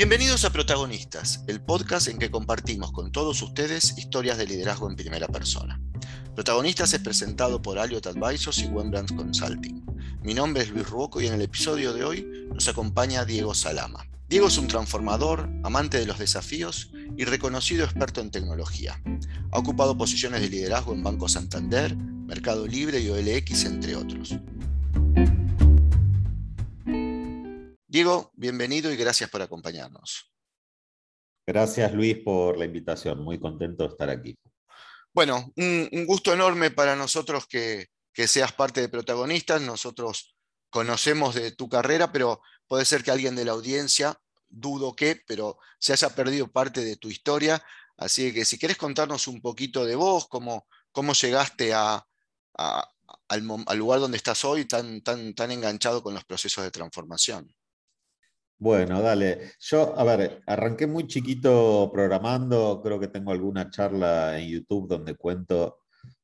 Bienvenidos a Protagonistas, el podcast en que compartimos con todos ustedes historias de liderazgo en primera persona. Protagonistas es presentado por Aliot Advisors y Wembrandt Consulting. Mi nombre es Luis Ruoco y en el episodio de hoy nos acompaña Diego Salama. Diego es un transformador, amante de los desafíos y reconocido experto en tecnología. Ha ocupado posiciones de liderazgo en Banco Santander, Mercado Libre y OLX, entre otros. Diego, bienvenido y gracias por acompañarnos. Gracias Luis por la invitación, muy contento de estar aquí. Bueno, un, gusto enorme para nosotros que, seas parte de protagonistas. Nosotros conocemos de tu carrera, pero puede ser que alguien de la audiencia, dudo que, pero se haya perdido parte de tu historia. Así que si quieres contarnos un poquito de vos, cómo, cómo llegaste a, al, lugar donde estás hoy tan, tan, tan enganchado con los procesos de transformación. Bueno, dale. Yo, a ver, arranqué muy chiquito programando, creo que tengo alguna charla en YouTube donde cuento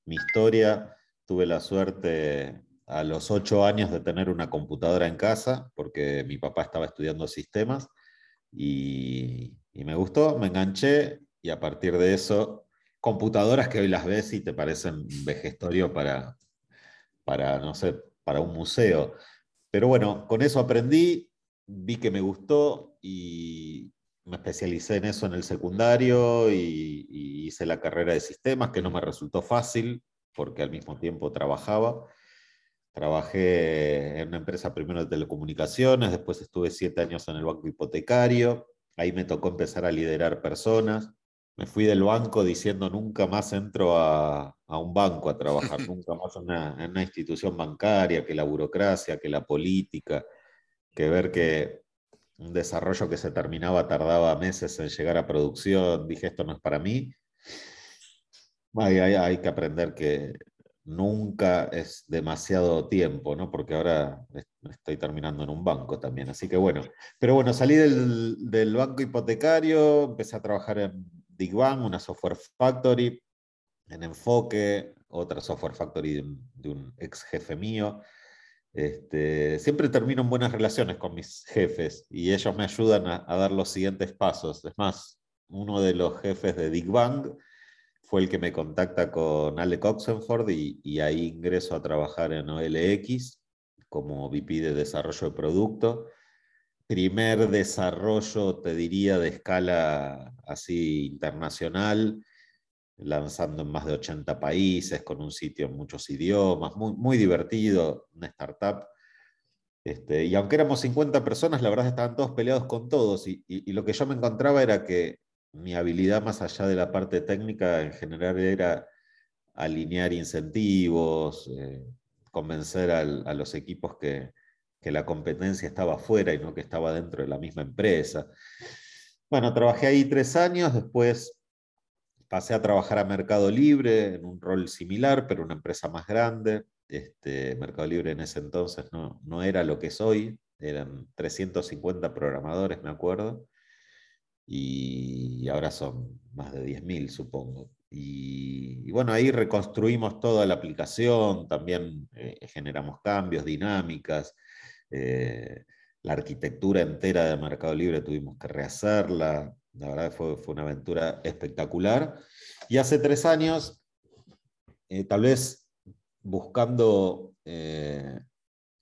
mi historia. Tuve la suerte a los ocho años de tener una computadora en casa, porque mi papá estaba estudiando sistemas, y, me gustó, me enganché, y a partir de eso, computadoras que hoy las ves y te parecen vejestorio para, para, no sé, para un museo. Pero bueno, con eso aprendí, vi que me gustó y me especialicé en eso en el secundario y, hice la carrera de sistemas, que no me resultó fácil porque al mismo tiempo trabajaba. Trabajé en una empresa primero de telecomunicaciones, después estuve siete años en el banco hipotecario, ahí me tocó empezar a liderar personas. Me fui del banco diciendo nunca más entro a, un banco a trabajar, nunca más en una institución bancaria, que la burocracia, que la política que ver que un desarrollo que se terminaba tardaba meses en llegar a producción, dije, esto no es para mí. Hay, que aprender que nunca es demasiado tiempo, ¿no? Porque ahora estoy terminando en un banco también, así que bueno. Pero bueno, salí del, banco hipotecario, empecé a trabajar en DigBank, una software factory, en Enfoque, otra software factory de un ex jefe mío. Este, siempre termino en buenas relaciones con mis jefes y ellos me ayudan a, dar los siguientes pasos. Es más, uno de los jefes de Big Bang fue el que me contacta con Alec Oxenford y, y ahí ingreso a trabajar en OLX como VP de desarrollo de producto. Primer desarrollo, te diría, de escala así internacional lanzando en más de 80 países, con un sitio en muchos idiomas, muy, muy divertido, una startup. Este, y aunque éramos 50 personas, la verdad estaban todos peleados con todos. Y, lo que yo me encontraba era que mi habilidad más allá de la parte técnica en general era alinear incentivos, eh, convencer a los equipos que, que la competencia estaba afuera y no que estaba dentro de la misma empresa. Bueno, trabajé ahí tres años, después pasé a trabajar a Mercado Libre en un rol similar, pero una empresa más grande. Este, Mercado Libre en ese entonces no, no era lo que soy, eran 350 programadores, me acuerdo, y ahora son más de 10.000, supongo. Y, bueno, ahí reconstruimos toda la aplicación, también eh, generamos cambios, dinámicas. Eh, la arquitectura entera de Mercado Libre tuvimos que rehacerla, la verdad fue, fue una aventura espectacular. Y hace tres años, eh, tal vez buscando eh,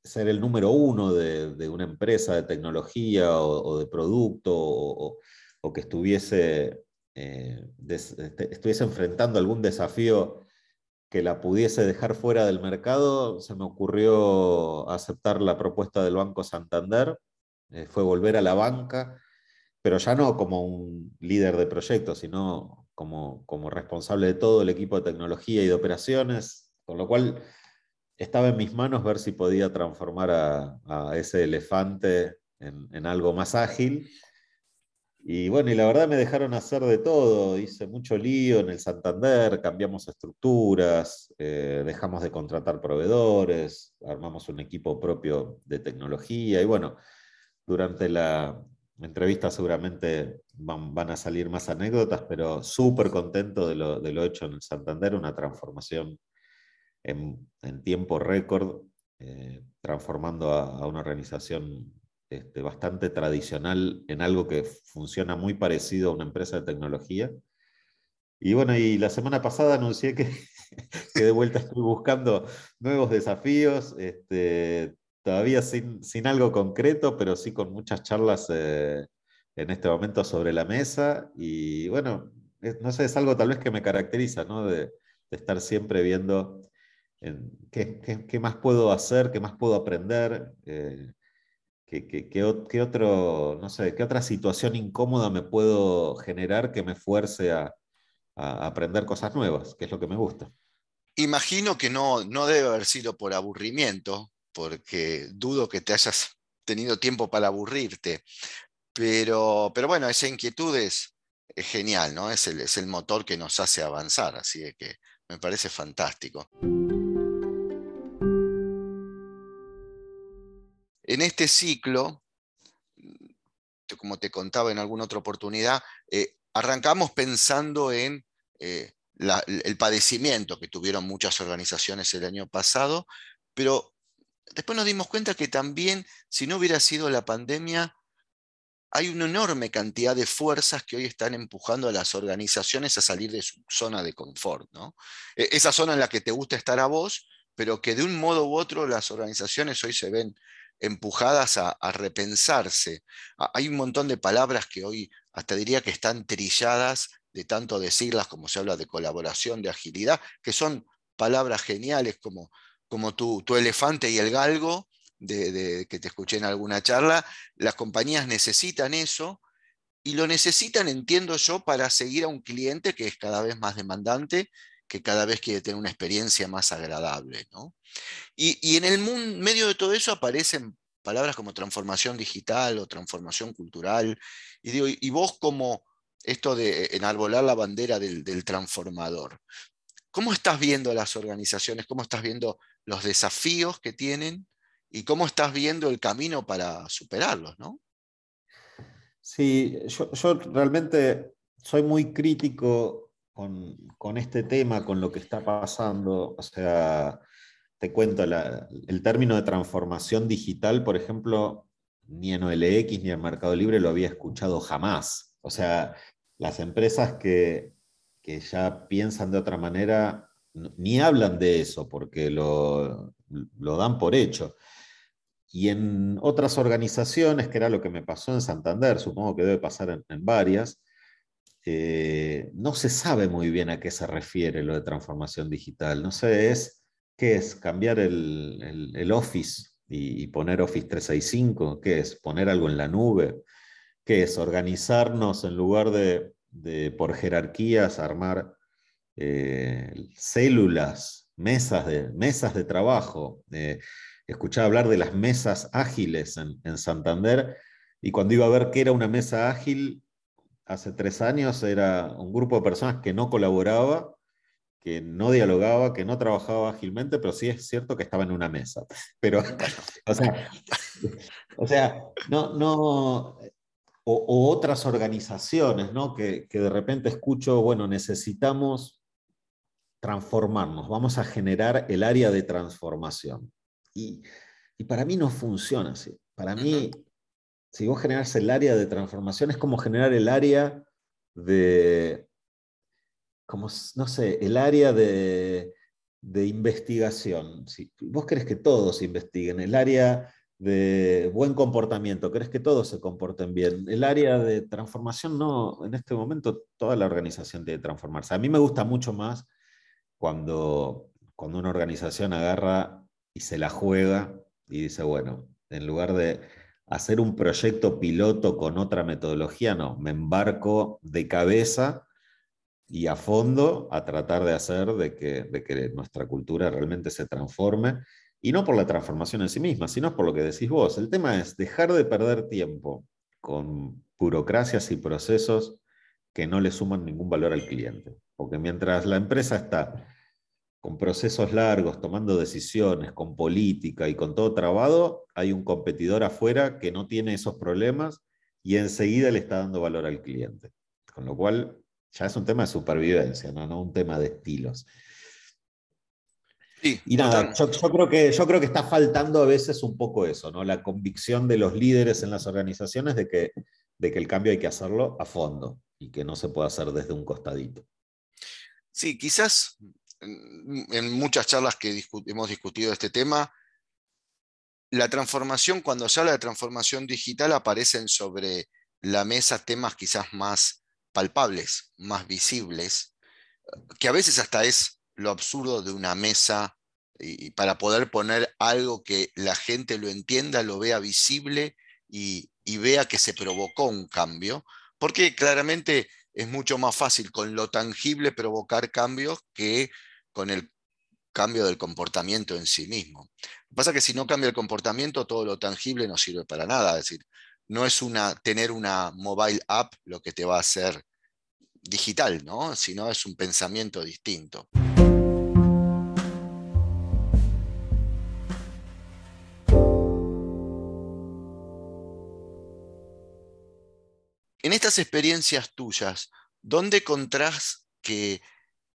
ser el número uno de, una empresa de tecnología o, de producto o, que estuviese, eh, este, estuviese enfrentando algún desafío que la pudiese dejar fuera del mercado, se me ocurrió aceptar la propuesta del Banco Santander, fue volver a la banca pero ya no como un líder de proyectos, sino como, como responsable de todo el equipo de tecnología y de operaciones, con lo cual estaba en mis manos ver si podía transformar a, ese elefante en, algo más ágil. Y bueno, y la verdad me dejaron hacer de todo, hice mucho lío en el Santander, cambiamos estructuras, eh, dejamos de contratar proveedores, armamos un equipo propio de tecnología y bueno, durante la, entrevista seguramente van, a salir más anécdotas, pero súper contento de lo, hecho en el Santander, una transformación en, tiempo récord, eh, transformando a, una organización este, bastante tradicional en algo que funciona muy parecido a una empresa de tecnología. Y bueno, y la semana pasada anuncié que, que de vuelta estoy buscando nuevos desafíos, este, todavía sin, algo concreto, pero sí con muchas charlas eh, en este momento sobre la mesa. Y bueno, no sé, es algo tal vez que me caracteriza, ¿no? De, estar siempre viendo en qué, qué, qué, más puedo hacer, qué más puedo aprender. Eh, ¿Qué, otro, no sé, qué otra situación incómoda me puedo generar que me fuerce a, aprender cosas nuevas, que es lo que me gusta? Imagino que no, no debe haber sido por aburrimiento, porque dudo que te hayas tenido tiempo para aburrirte. Pero, pero bueno, esa inquietud es, genial, ¿no? Es el, es el motor que nos hace avanzar, así que me parece fantástico. En este ciclo, como te contaba en alguna otra oportunidad, eh, arrancamos pensando en eh, el padecimiento que tuvieron muchas organizaciones el año pasado, pero después nos dimos cuenta que también, si no hubiera sido la pandemia, hay una enorme cantidad de fuerzas que hoy están empujando a las organizaciones a salir de su zona de confort. ¿no? E, esa zona en la que te gusta estar a vos, pero que de un modo u otro las organizaciones hoy se ven empujadas a, repensarse. Hay un montón de palabras que hoy hasta diría que están trilladas de tanto decirlas como se habla de colaboración, de agilidad, que son palabras geniales como, como tu, tu elefante y el galgo, de, que te escuché en alguna charla. Las compañías necesitan eso y lo necesitan, entiendo yo, para seguir a un cliente que es cada vez más demandante, que cada vez quiere tener una experiencia más agradable. ¿no? Y, en el medio de todo eso aparecen palabras como transformación digital o transformación cultural. Y, digo, y vos como esto de enarbolar la bandera del, transformador, ¿cómo estás viendo las organizaciones? ¿Cómo estás viendo los desafíos que tienen? ¿Y cómo estás viendo el camino para superarlos? ¿no? Sí, yo, realmente soy muy crítico con, este tema, con lo que está pasando. O sea, te cuento, el término de transformación digital, por ejemplo, ni en OLX ni en Mercado Libre lo había escuchado jamás. O sea, las empresas que ya piensan de otra manera ni hablan de eso porque lo, lo, dan por hecho. Y en otras organizaciones, que era lo que me pasó en Santander, supongo que debe pasar en, varias, eh, no se sabe muy bien a qué se refiere lo de transformación digital. No sé, es ¿Qué es? ¿Cambiar el, Office y, poner Office 365? ¿Qué es? ¿Poner algo en la nube? ¿Qué es? ¿Organizarnos en lugar de, por jerarquías, armar eh, células, mesas de, mesas de trabajo? Eh, escuchaba hablar de las mesas ágiles en, en Santander y cuando iba a ver qué era una mesa ágil, hace tres años era un grupo de personas que no colaboraba que no dialogaba, que no trabajaba ágilmente, pero sí es cierto que estaba en una mesa. Pero, o sea, no, no, o, otras organizaciones, ¿no? Que, de repente escucho, bueno, necesitamos transformarnos, vamos a generar el área de transformación. Y, y para mí no funciona así. Para mí, si vos generas el área de transformación, es como generar el área de, como, no sé, el área de, investigación. Si vos querés que todos investiguen, el área de buen comportamiento, querés que todos se comporten bien. El área de transformación, no, en este momento toda la organización tiene que transformarse. A mí me gusta mucho más cuando, cuando una organización agarra y se la juega y dice, bueno, en lugar de hacer un proyecto piloto con otra metodología, no, me embarco de cabeza y a fondo a tratar de hacer de que, de que nuestra cultura realmente se transforme, y no por la transformación en sí misma, sino por lo que decís vos. El tema es dejar de perder tiempo con burocracias y procesos que no le suman ningún valor al cliente. Porque mientras la empresa está con procesos largos, tomando decisiones, con política y con todo trabado, hay un competidor afuera que no tiene esos problemas y enseguida le está dando valor al cliente. Con lo cual, ya es un tema de supervivencia, no, un tema de estilos. y nada, yo, creo que, yo creo que está faltando a veces un poco eso, ¿no? La convicción de los líderes en las organizaciones de que, de que el cambio hay que hacerlo a fondo y que no se puede hacer desde un costadito. Sí, quizás en muchas charlas que hemos discutido este tema, la transformación, cuando se habla de transformación digital, aparecen sobre la mesa temas quizás más palpables, más visibles, que a veces hasta es lo absurdo de una mesa y para poder poner algo que la gente lo entienda, lo vea visible y vea que se provocó un cambio, porque claramente es mucho más fácil con lo tangible provocar cambios que con el cambio del comportamiento en sí mismo. Lo que pasa es que si no cambia el comportamiento, todo lo tangible no sirve para nada. Es decir, no es una, tener una mobile app lo que te va a hacer digital, ¿no? sino es un pensamiento distinto. En estas experiencias tuyas, ¿dónde encontrás que,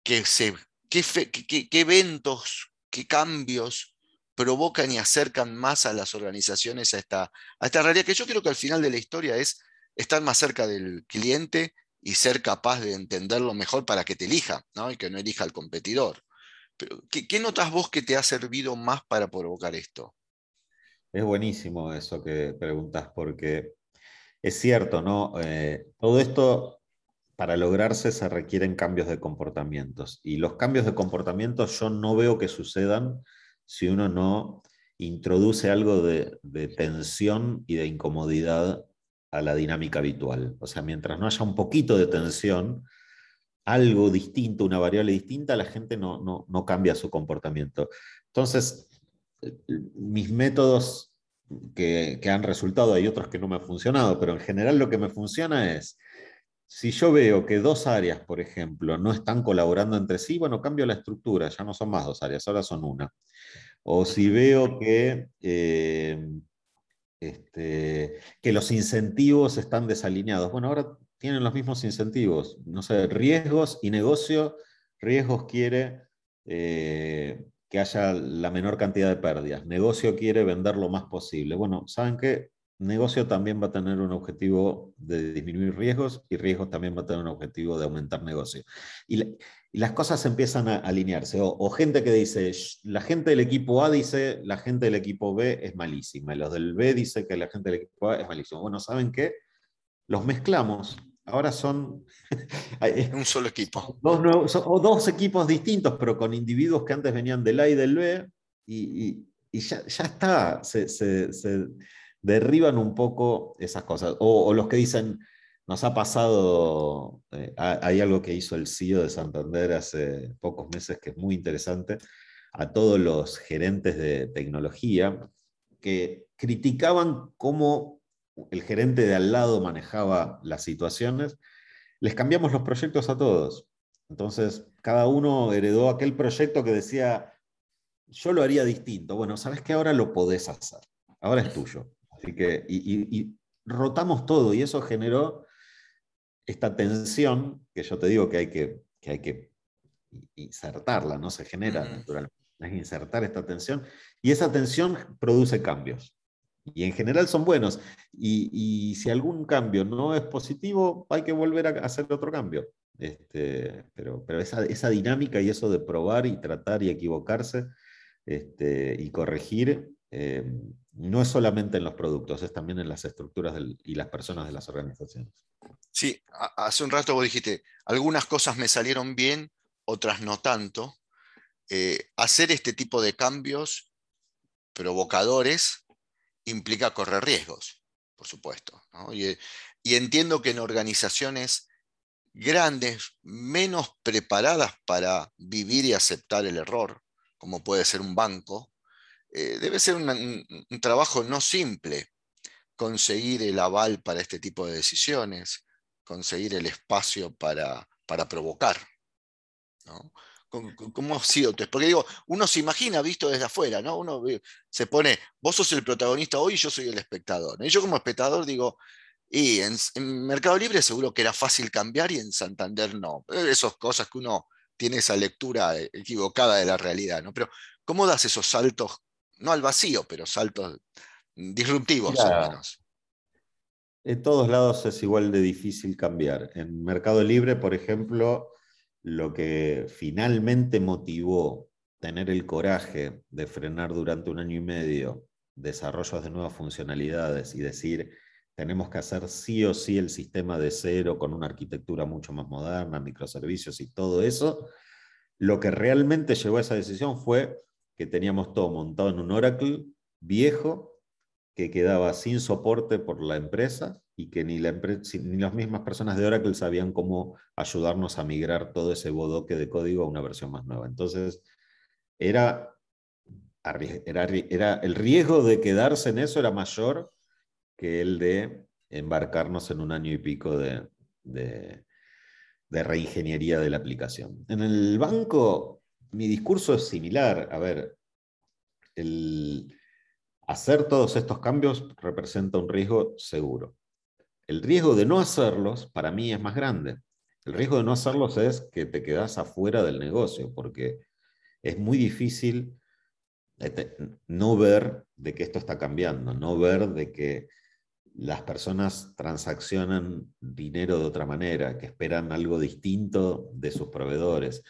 que se qué, eventos, qué cambios provocan y acercan más a las organizaciones a esta, a esta realidad, que yo creo que al final de la historia es estar más cerca del cliente y ser capaz de entenderlo mejor para que te elija, ¿no? y que no elija al competidor. Pero, ¿qué, notas vos que te ha servido más para provocar esto? Es buenísimo eso que preguntas, porque es cierto, ¿no? Eh, todo esto para lograrse se requieren cambios de comportamientos. Y los cambios de comportamientos yo no veo que sucedan si uno no introduce algo de, tensión y de incomodidad a la dinámica habitual. O sea, mientras no haya un poquito de tensión, algo distinto, una variable distinta, la gente no, no cambia su comportamiento. Entonces, mis métodos que, han resultado, hay otros que no me han funcionado, pero en general lo que me funciona es si yo veo que dos áreas, por ejemplo, no están colaborando entre sí, bueno, cambio la estructura, ya no son más dos áreas, ahora son una. O si veo que, eh, este, que los incentivos están desalineados, bueno, ahora tienen los mismos incentivos, no sé, riesgos y negocio, riesgos quiere eh, que haya la menor cantidad de pérdidas, negocio quiere vender lo más posible. Bueno, ¿saben qué? negocio también va a tener un objetivo de disminuir riesgos y riesgos también va a tener un objetivo de aumentar negocio. Y, las cosas empiezan a alinearse. O, gente que dice, la gente del equipo A dice, la gente del equipo B es malísima. Y los del B dice que la gente del equipo A es malísima. Bueno, ¿saben qué? Los mezclamos. Ahora son... un solo equipo. Dos, o dos equipos distintos, pero con individuos que antes venían del A y del B. Y, ya, está. se derriban un poco esas cosas. O, los que dicen, nos ha pasado, eh, hay algo que hizo el CEO de Santander hace pocos meses que es muy interesante, a todos los gerentes de tecnología que criticaban cómo el gerente de al lado manejaba las situaciones, les cambiamos los proyectos a todos. Entonces, cada uno heredó aquel proyecto que decía, yo lo haría distinto. Bueno, sabes que ahora lo podés hacer, ahora es tuyo. Así que, y, rotamos todo y eso generó esta tensión que yo te digo que hay que, hay que insertarla, no se genera naturalmente. Hay que insertar esta tensión y esa tensión produce cambios. Y en general son buenos. Y, si algún cambio no es positivo, hay que volver a hacer otro cambio. Este, pero pero esa, esa, dinámica y eso de probar y tratar y equivocarse este, y corregir eh, no es solamente en los productos, es también en las estructuras y las personas de las organizaciones. Sí, hace un rato vos dijiste, algunas cosas me salieron bien, otras no tanto. Eh, hacer este tipo de cambios provocadores implica correr riesgos, por supuesto. Y, y entiendo que en organizaciones grandes, menos preparadas para vivir y aceptar el error, como puede ser un banco, eh, debe ser un, trabajo no simple conseguir el aval para este tipo de decisiones, conseguir el espacio para, para provocar. ¿Cómo ha sido? Porque digo, uno se imagina visto desde afuera, ¿no? Uno se pone, vos sos el protagonista hoy y yo soy el espectador. Y yo como espectador digo, y en, Mercado Libre seguro que era fácil cambiar y en Santander no. Esas cosas que uno tiene esa lectura equivocada de la realidad, ¿no? Pero ¿Cómo das esos saltos, no al vacío, pero saltos disruptivos al menos? En todos lados es igual de difícil cambiar. En Mercado Libre, por ejemplo, lo que finalmente motivó tener el coraje de frenar durante un año y medio desarrollos de nuevas funcionalidades y decir, tenemos que hacer sí o sí el sistema de cero con una arquitectura mucho más moderna, microservicios y todo eso, lo que realmente llevó a esa decisión fue que teníamos todo montado en un Oracle viejo que quedaba sin soporte por la empresa y que ni, la ni las mismas personas de Oracle sabían cómo ayudarnos a migrar todo ese bodoque de código a una versión más nueva. Entonces, era, era, era el riesgo de quedarse en eso era mayor que el de embarcarnos en un año y pico de, de, de reingeniería de la aplicación. En el banco mi discurso es similar. A ver, el hacer todos estos cambios representa un riesgo seguro. El riesgo de no hacerlos para mí es más grande. El riesgo de no hacerlos es que te quedas afuera del negocio, porque es muy difícil no ver de que esto está cambiando, no ver de que las personas transaccionan dinero de otra manera, que esperan algo distinto de sus proveedores,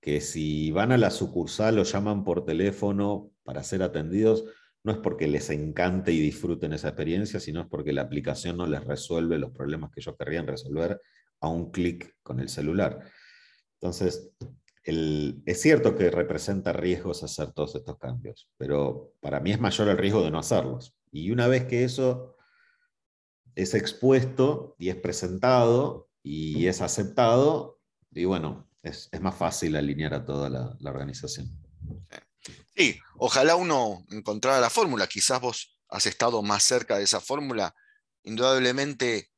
que si van a la sucursal o llaman por teléfono para ser atendidos, no es porque les encante y disfruten esa experiencia, sino es porque la aplicación no les resuelve los problemas que ellos querrían resolver a un clic con el celular. Entonces, es cierto que representa riesgos hacer todos estos cambios, pero para mí es mayor el riesgo de no hacerlos. Y una vez que eso es expuesto y es presentado y es aceptado, y bueno, es, más fácil alinear a toda la, organización. Sí, ojalá uno encontrara la fórmula. Quizás vos has estado más cerca de esa fórmula. Indudablemente,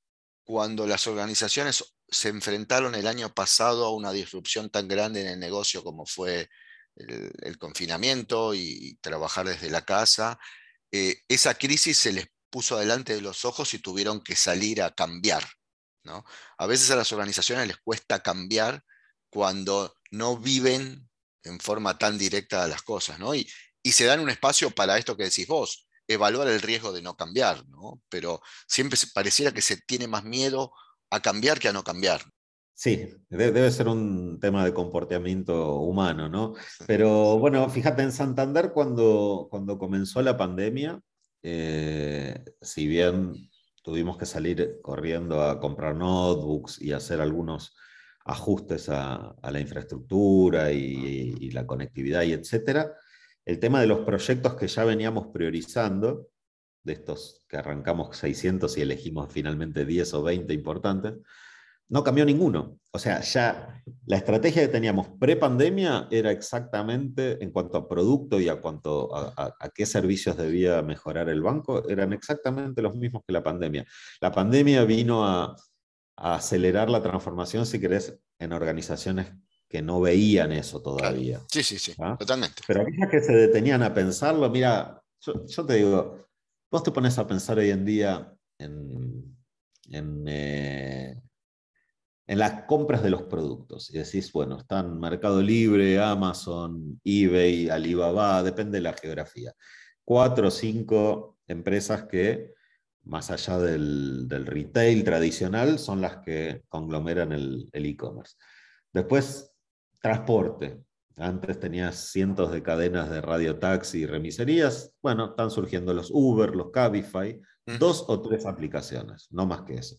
cuando las organizaciones se enfrentaron el año pasado a una disrupción tan grande en el negocio como fue el, confinamiento y, trabajar desde la casa, eh, esa crisis se les puso delante de los ojos y tuvieron que salir a cambiar. ¿no? A veces a las organizaciones les cuesta cambiar cuando no viven en forma tan directa las cosas, ¿no? Y, y se dan un espacio para esto que decís vos, evaluar el riesgo de no cambiar, ¿no? Pero siempre pareciera que se tiene más miedo a cambiar que a no cambiar. Sí, debe ser un tema de comportamiento humano, ¿no? Pero bueno, fíjate, en Santander cuando, cuando comenzó la pandemia, eh, si bien tuvimos que salir corriendo a comprar notebooks y hacer algunos ajustes a, la infraestructura y, la conectividad y etcétera, el tema de los proyectos que ya veníamos priorizando, de estos que arrancamos 600 y elegimos finalmente 10 o 20 importantes, no cambió ninguno. O sea, ya la estrategia que teníamos pre-pandemia era exactamente en cuanto a producto y a cuanto a, qué servicios debía mejorar el banco, eran exactamente los mismos que la pandemia. La pandemia vino a, acelerar la transformación, si querés, en organizaciones que no veían eso todavía. Sí, sí, sí, ¿Ah? totalmente. Pero aquellas que se detenían a pensarlo, mira, yo, te digo, vos te pones a pensar hoy en día en, en eh, en las compras de los productos. Y decís, bueno, están Mercado Libre, Amazon, eBay, Alibaba, depende de la geografía. Cuatro o cinco empresas que, más allá del, retail tradicional, son las que conglomeran el e-commerce. Después, transporte. Antes tenías cientos de cadenas de radiotaxi y remiserías. Bueno, están surgiendo los Uber, los Cabify, dos o tres aplicaciones, no más que eso.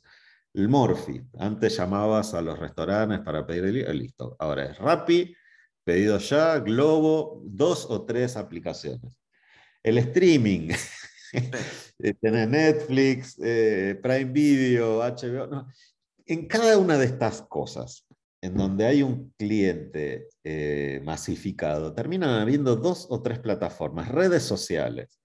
El Morphy. Antes llamabas a los restaurantes para pedir el listo. Ahora es Rappi, pedido ya, Globo, dos o tres aplicaciones. El streaming. Eh, Tener Netflix, eh, Prime Video, HBO. En cada una de estas cosas, en donde hay un cliente masificado, terminan habiendo dos o tres plataformas, redes sociales,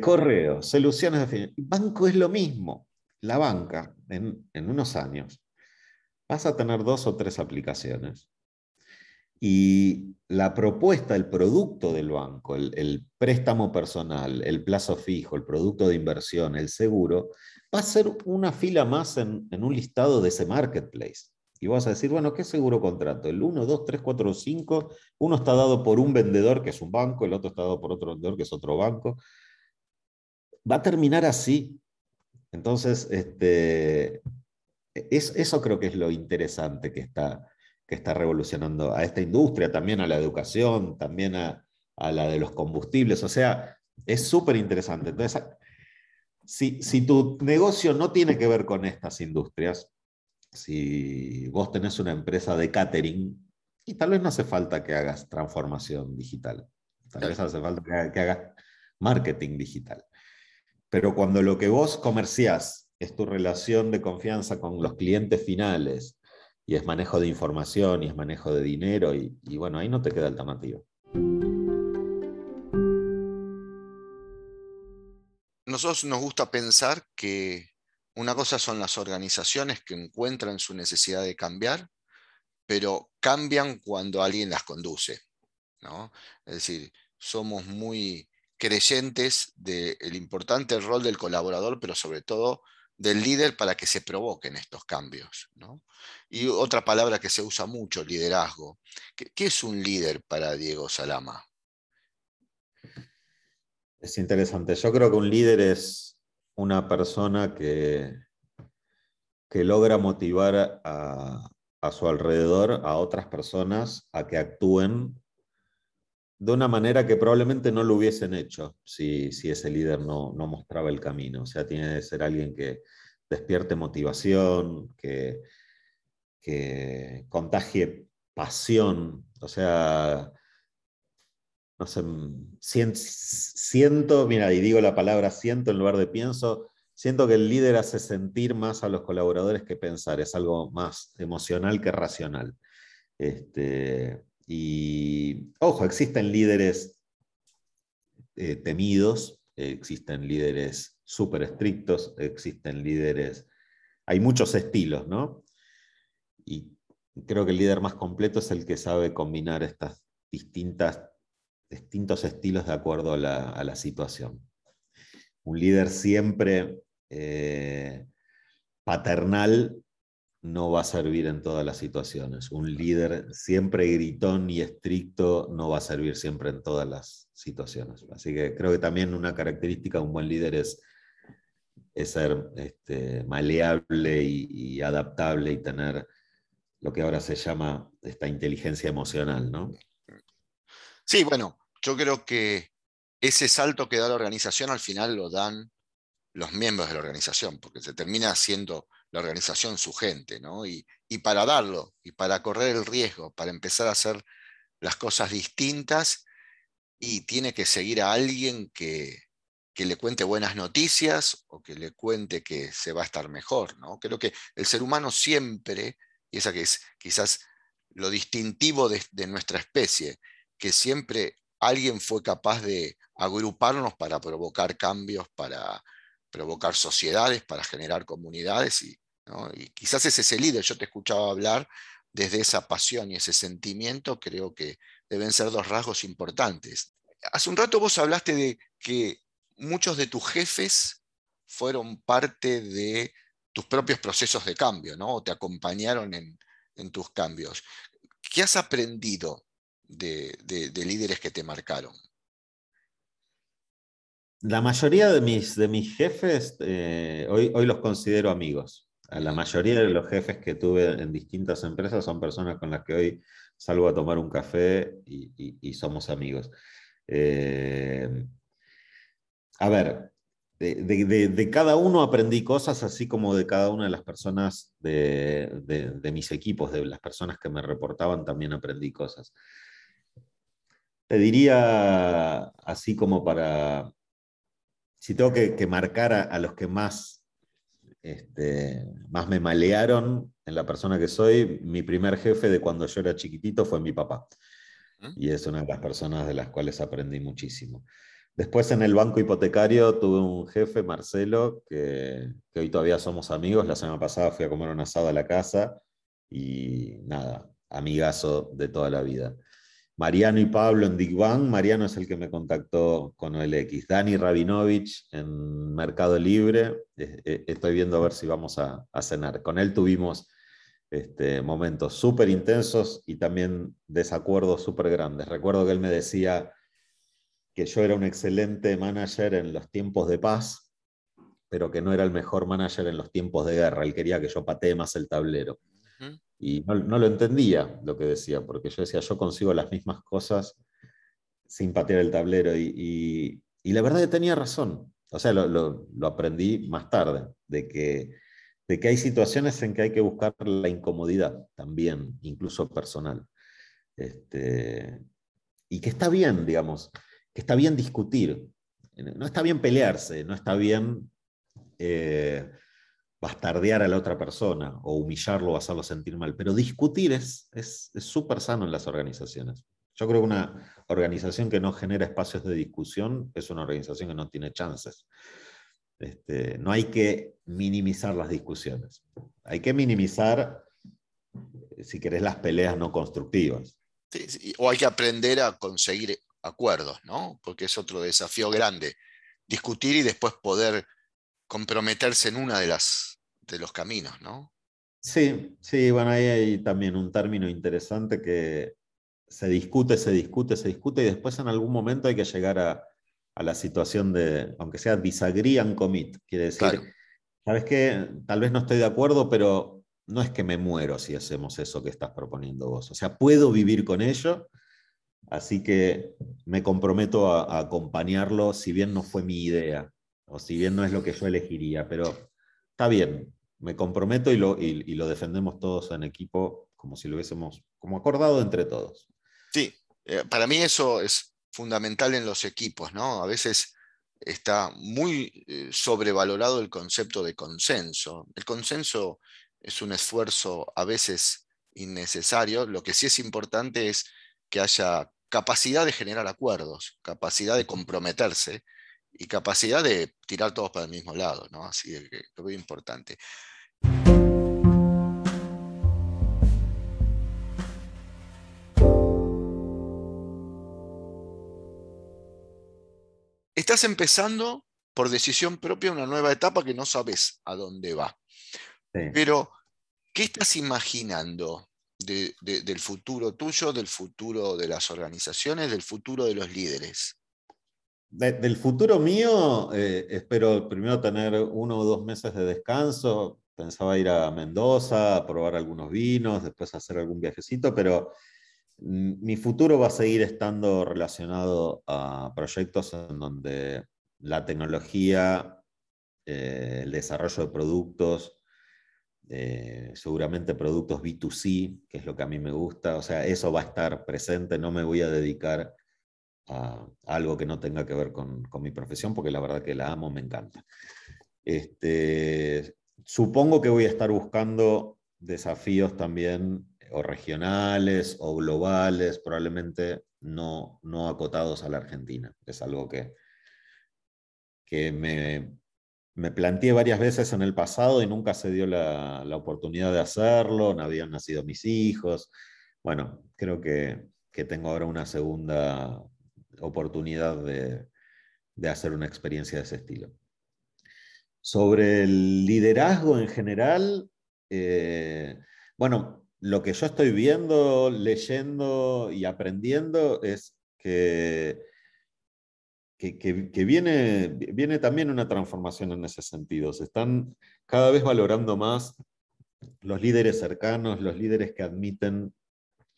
correos, soluciones de Banco es lo mismo. La banca en, unos años vas a tener dos o tres aplicaciones y la propuesta, el producto del banco, el, préstamo personal, el plazo fijo, el producto de inversión, el seguro, va a ser una fila más en, un listado de ese marketplace. y vas a decir, bueno, ¿qué seguro contrato? El 1, 2, 3, 4, 5. Uno está dado por un vendedor, que es un banco, el otro está dado por otro vendedor, que es otro banco. Va a terminar así. Entonces, este, es, eso creo que es lo interesante que está, que está revolucionando a esta industria, también a la educación, también a, la de los combustibles. O sea, es súper interesante. Entonces, si, si tu negocio no tiene que ver con estas industrias, si vos tenés una empresa de catering, y tal vez no hace falta que hagas transformación digital, tal vez hace falta que, hagas marketing digital. Pero cuando lo que vos comerciás es tu relación de confianza con los clientes finales, y es manejo de información, y es manejo de dinero, y, bueno, ahí no te queda alternativa. Nosotros nos gusta pensar que una cosa son las organizaciones que encuentran su necesidad de cambiar, pero cambian cuando alguien las conduce. ¿no? Es decir, somos muy creyentes del importante rol del colaborador, pero sobre todo del líder para que se provoquen estos cambios. Y otra palabra que se usa mucho, liderazgo. ¿Qué, es un líder para Diego Salama? Es interesante. Yo creo que un líder es una persona que, que logra motivar a, su alrededor a otras personas a que actúen de una manera que probablemente no lo hubiesen hecho si, ese líder no, mostraba el camino. O sea, tiene que ser alguien que despierte motivación, que, que contagie pasión. O sea, no sé, siento, mira, y digo la palabra siento en lugar de pienso, siento que el líder hace sentir más a los colaboradores que pensar, es algo más emocional que racional. Este, y ojo, existen líderes eh, temidos, existen líderes súper estrictos, existen líderes, hay muchos estilos, ¿no? Y creo que el líder más completo es el que sabe combinar estas distintas distintos estilos de acuerdo a la, situación. Un líder siempre eh, paternal no va a servir en todas las situaciones. Un líder siempre gritón y estricto no va a servir siempre en todas las situaciones. Así que creo que también una característica de un buen líder es, ser este, maleable y, adaptable y tener lo que ahora se llama esta inteligencia emocional, ¿no? Sí, bueno, yo creo que ese salto que da la organización al final lo dan los miembros de la organización, porque se termina siendo la organización su gente, ¿no? Y, para darlo, y para correr el riesgo, para empezar a hacer las cosas distintas, y tiene que seguir a alguien que, que le cuente buenas noticias o que le cuente que se va a estar mejor, ¿no? Creo que el ser humano siempre, y esa que es quizás lo distintivo de, de nuestra especie, que siempre alguien fue capaz de agruparnos para provocar cambios, para provocar sociedades, para generar comunidades. Y, quizás es ese líder, yo te escuchaba hablar desde esa pasión y ese sentimiento, creo que deben ser dos rasgos importantes. Hace un rato vos hablaste de que muchos de tus jefes fueron parte de tus propios procesos de cambio, ¿no? O te acompañaron en, en tus cambios. ¿Qué has aprendido de, líderes que te marcaron? La mayoría de mis, de mis jefes eh, hoy, hoy los considero amigos. La mayoría de los jefes que tuve en distintas empresas son personas con las que hoy salgo a tomar un café y, somos amigos. Eh, a ver, de, cada uno aprendí cosas, así como de cada una de las personas de, de, mis equipos, de las personas que me reportaban, también aprendí cosas. Te diría así como para, si tengo que, marcar a, los que más, este, más me malearon en la persona que soy, mi primer jefe de cuando yo era chiquitito fue mi papá. Y es una de las personas de las cuales aprendí muchísimo. Después en el banco hipotecario tuve un jefe, Marcelo, que, que, hoy todavía somos amigos. La semana pasada fui a comer un asado a la casa y nada, amigazo de toda la vida. Mariano y Pablo en Digban. Mariano es el que me contactó con OLX. Dani Rabinovich en Mercado Libre. Eh, estoy viendo a ver si vamos a, cenar. Con él tuvimos este, momentos súper intensos y también desacuerdos súper grandes. Recuerdo que él me decía que yo era un excelente manager en los tiempos de paz, pero que no era el mejor manager en los tiempos de guerra. Él quería que yo patee más el tablero. Y no, lo entendía lo que decía, porque yo decía, yo consigo las mismas cosas sin patear el tablero. Y, la verdad que tenía razón. O sea, lo, aprendí más tarde, de que, de que hay situaciones en que hay que buscar la incomodidad también, incluso personal. Este, y que está bien, digamos, que está bien discutir. No está bien pelearse, no está bien eh, bastardear a la otra persona o humillarlo o hacerlo sentir mal, pero discutir es súper es, sano en las organizaciones. Yo creo que una organización que no genera espacios de discusión es una organización que no tiene chances. Este, no hay que minimizar las discusiones, hay que minimizar, si querés, las peleas no constructivas. o hay que aprender a conseguir acuerdos, ¿no? Porque es otro desafío grande, discutir y después poder comprometerse en una de las de los caminos, ¿no? Sí, sí, bueno, ahí hay también un término interesante que se discute, se discute, se discute y después en algún momento hay que llegar a, la situación de, aunque sea disagree and commit, quiere decir, ¿sabes qué? Tal vez no estoy de acuerdo, pero no es que me muero si hacemos eso que estás proponiendo vos. O sea, puedo vivir con ello, así que me comprometo a acompañarlo, si bien no fue mi idea o si bien no es lo que yo elegiría, pero está bien, me comprometo y lo, y, lo defendemos todos en equipo como si lo hubiésemos como acordado entre todos. Sí, eh, para mí eso es fundamental en los equipos, ¿no? A veces está muy eh, sobrevalorado el concepto de consenso. El consenso es un esfuerzo a veces innecesario. Lo que sí es importante es que haya capacidad de generar acuerdos, capacidad de comprometerse y capacidad de tirar todos para el mismo lado, ¿no? Así que lo veo importante. Estás empezando por decisión propia una nueva etapa que no sabes a dónde va. Pero, ¿qué estás imaginando del futuro tuyo, del futuro de las organizaciones, del futuro de los líderes? Del futuro mío, eh, espero primero tener uno o dos meses de descanso. Pensaba ir a Mendoza, a probar algunos vinos, después hacer algún viajecito, pero mm, mi futuro va a seguir estando relacionado a proyectos en donde la tecnología, eh, el desarrollo de productos, eh, seguramente productos B2C, que es lo que a mí me gusta, o sea, eso va a estar presente, no me voy a dedicar algo que no tenga que ver con, mi profesión, porque la verdad que la amo, me encanta. Este, supongo que voy a estar buscando desafíos también o regionales o globales, probablemente no, no acotados a la Argentina. Es algo que, que me, me planteé varias veces en el pasado y nunca se dio la, la, oportunidad de hacerlo, no habían nacido mis hijos. Bueno, creo que, que tengo ahora una segunda oportunidad de, hacer una experiencia de ese estilo. Sobre el liderazgo en general, eh, bueno, lo que yo estoy viendo, leyendo y aprendiendo es que, que, viene, viene también una transformación en ese sentido. Se están cada vez valorando más los líderes cercanos, los líderes que admiten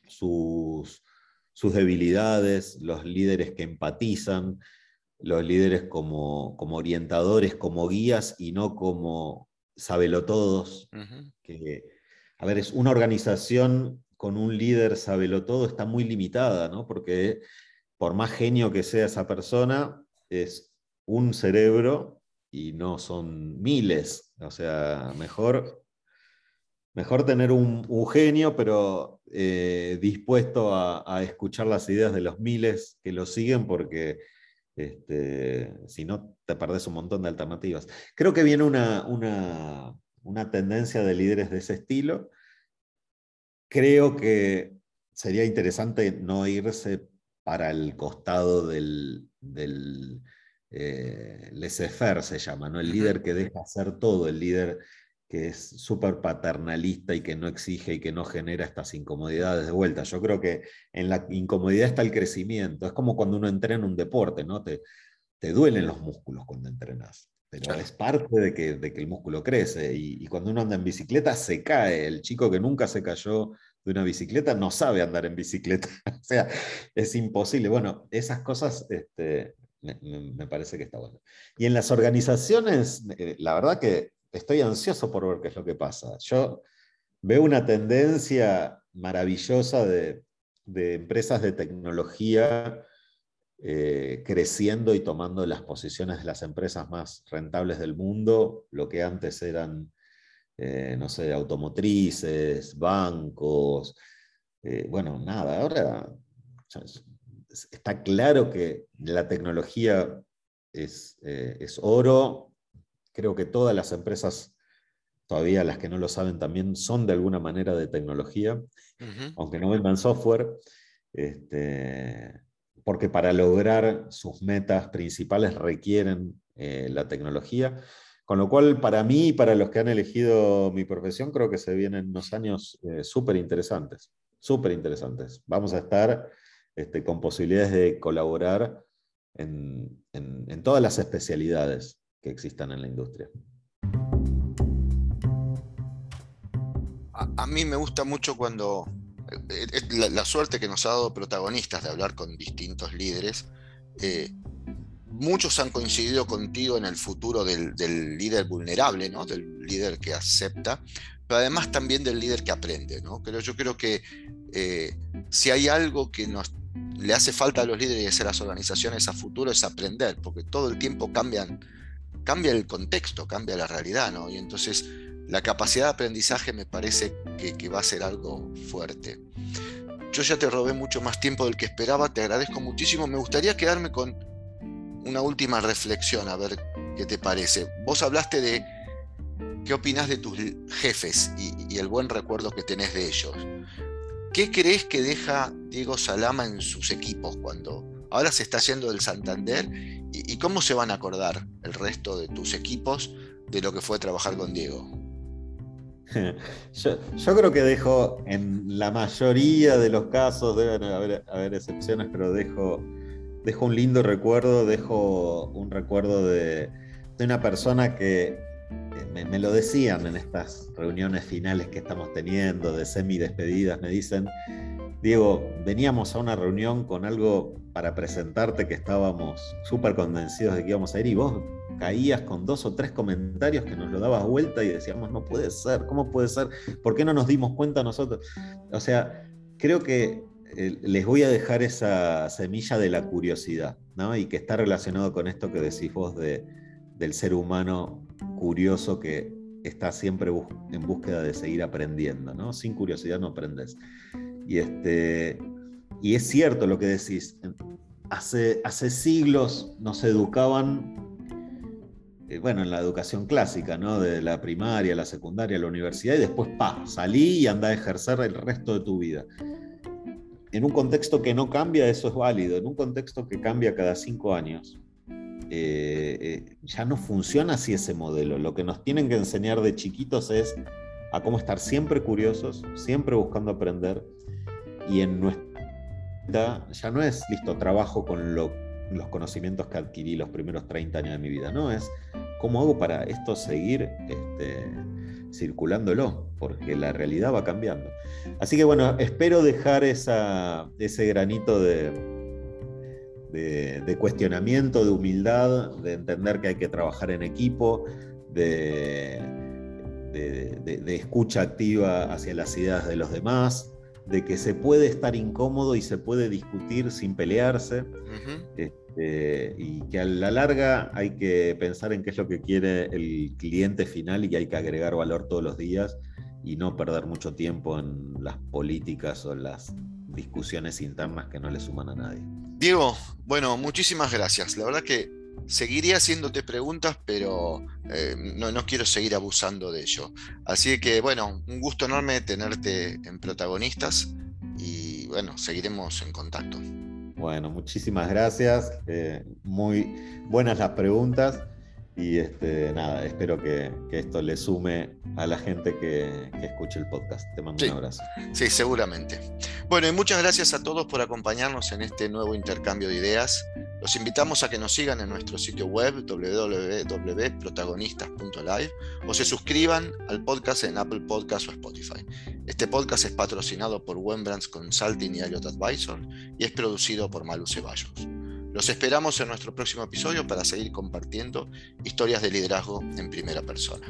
sus, sus debilidades, los líderes que empatizan, los líderes como, como orientadores, como guías y no como sabelotodos. que, a ver, es una organización con un líder sabelotodo está muy limitada, ¿no? Porque por más genio que sea esa persona, es un cerebro y no son miles. O sea, mejor Mejor tener un, genio, pero eh, dispuesto a, escuchar las ideas de los miles que lo siguen, porque este, si no te perdés un montón de alternativas. Creo que viene una, una, tendencia de líderes de ese estilo. Creo que sería interesante no irse para el costado del, del eh, laissez-faire, se llama, ¿no? el líder que deja hacer todo, el líder que es súper paternalista y que no exige y que no genera estas incomodidades de vuelta. Yo creo que en la incomodidad está el crecimiento. Es como cuando uno entrena un deporte, ¿no? Te, te duelen los músculos cuando entrenas, pero es parte de que, de que el músculo crece. Y, cuando uno anda en bicicleta se cae. El chico que nunca se cayó de una bicicleta no sabe andar en bicicleta. o sea, es imposible. Bueno, esas cosas este, me, me, parece que está bueno. Y en las organizaciones, eh, la verdad que estoy ansioso por ver qué es lo que pasa. Yo veo una tendencia maravillosa de, empresas de tecnología eh, creciendo y tomando las posiciones de las empresas más rentables del mundo, lo que antes eran, eh, no sé, automotrices, bancos. Eh, bueno, nada, ahora está claro que la tecnología es, es oro Creo que todas las empresas, todavía las que no lo saben también, son de alguna manera de tecnología, aunque no vendan software, este, porque para lograr sus metas principales requieren eh, la tecnología. Con lo cual, para mí y para los que han elegido mi profesión, creo que se vienen unos años eh, súper interesantes, súper interesantes. Vamos a estar este, con posibilidades de colaborar en, en todas las especialidades que existan en la industria. A, mí me gusta mucho cuando eh, eh, la, suerte que nos ha dado protagonistas de hablar con distintos líderes. Eh, muchos han coincidido contigo en el futuro del, líder vulnerable, ¿no? del líder que acepta, pero además también del líder que aprende. ¿no? Pero yo creo que si hay algo que nos le hace falta a los líderes y a las organizaciones a futuro es aprender, porque todo el tiempo cambian cambia el contexto, cambia la realidad, ¿no? Y entonces la capacidad de aprendizaje me parece que, va a ser algo fuerte. Yo ya te robé mucho más tiempo del que esperaba, te agradezco muchísimo. Me gustaría quedarme con una última reflexión, a ver qué te parece. Vos hablaste de qué opinas de tus jefes y, y el buen recuerdo que tenés de ellos. ¿Qué crees que deja Diego Salama en sus equipos cuando ahora se está yendo del Santander ¿Y, cómo se van a acordar el resto de tus equipos de lo que fue trabajar con Diego? Yo, creo que dejo, en la mayoría de los casos, deben haber, excepciones, pero dejo, dejo un lindo recuerdo, dejo un recuerdo de, una persona que me, me, lo decían en estas reuniones finales que estamos teniendo, de semi despedidas, me dicen, Diego, veníamos a una reunión con algo para presentarte que estábamos súper convencidos de que íbamos a ir y vos caías con dos o tres comentarios que nos lo dabas vuelta y decíamos, no puede ser, ¿cómo puede ser? ¿Por qué no nos dimos cuenta nosotros? O sea, creo que eh, les voy a dejar esa semilla de la curiosidad, ¿no? Y que está relacionado con esto que decís vos de, del ser humano curioso que está siempre en búsqueda de seguir aprendiendo, ¿no? Sin curiosidad no aprendes. Y, este, y es cierto lo que decís. Hace, hace siglos nos educaban, eh, bueno, en la educación clásica, ¿no? De la primaria, la secundaria, la universidad, y después, pa, salí y anda a ejercer el resto de tu vida. En un contexto que no cambia, eso es válido. En un contexto que cambia cada cinco años, eh, eh, ya no funciona así ese modelo. Lo que nos tienen que enseñar de chiquitos es a cómo estar siempre curiosos, siempre buscando aprender y en nuestra ya no es listo, trabajo con los conocimientos que adquirí los primeros 30 años de mi vida, no, es cómo hago para esto seguir este, circulándolo, porque la realidad va cambiando. Así que bueno, espero dejar ese granito de, de, cuestionamiento, de humildad, de entender que hay que trabajar en equipo, de, de, escucha activa hacia las ideas de los demás, de que se puede estar incómodo y se puede discutir sin pelearse, este, y que a la larga hay que pensar en qué es lo que quiere el cliente final y que hay que agregar valor todos los días y no perder mucho tiempo en las políticas o las discusiones internas que no le suman a nadie. Diego, bueno, muchísimas gracias. La verdad que seguiría haciéndote preguntas, pero eh, no, no, quiero seguir abusando de ello. Así que, bueno, un gusto enorme tenerte en protagonistas y, bueno, seguiremos en contacto. Bueno, muchísimas gracias. Eh, muy buenas las preguntas y este, nada, espero que, que esto le sume a la gente que, escuche el podcast. Te mando un abrazo. Sí, seguramente. Bueno, y muchas gracias a todos por acompañarnos en este nuevo intercambio de ideas. Los invitamos a que nos sigan en nuestro sitio web www.protagonistas.live o se suscriban al podcast en Apple Podcasts o Spotify. Este podcast es patrocinado por Wembrands Consulting y Elliot Advisor y es producido por Malu Ceballos. Los esperamos en nuestro próximo episodio para seguir compartiendo historias de liderazgo en primera persona.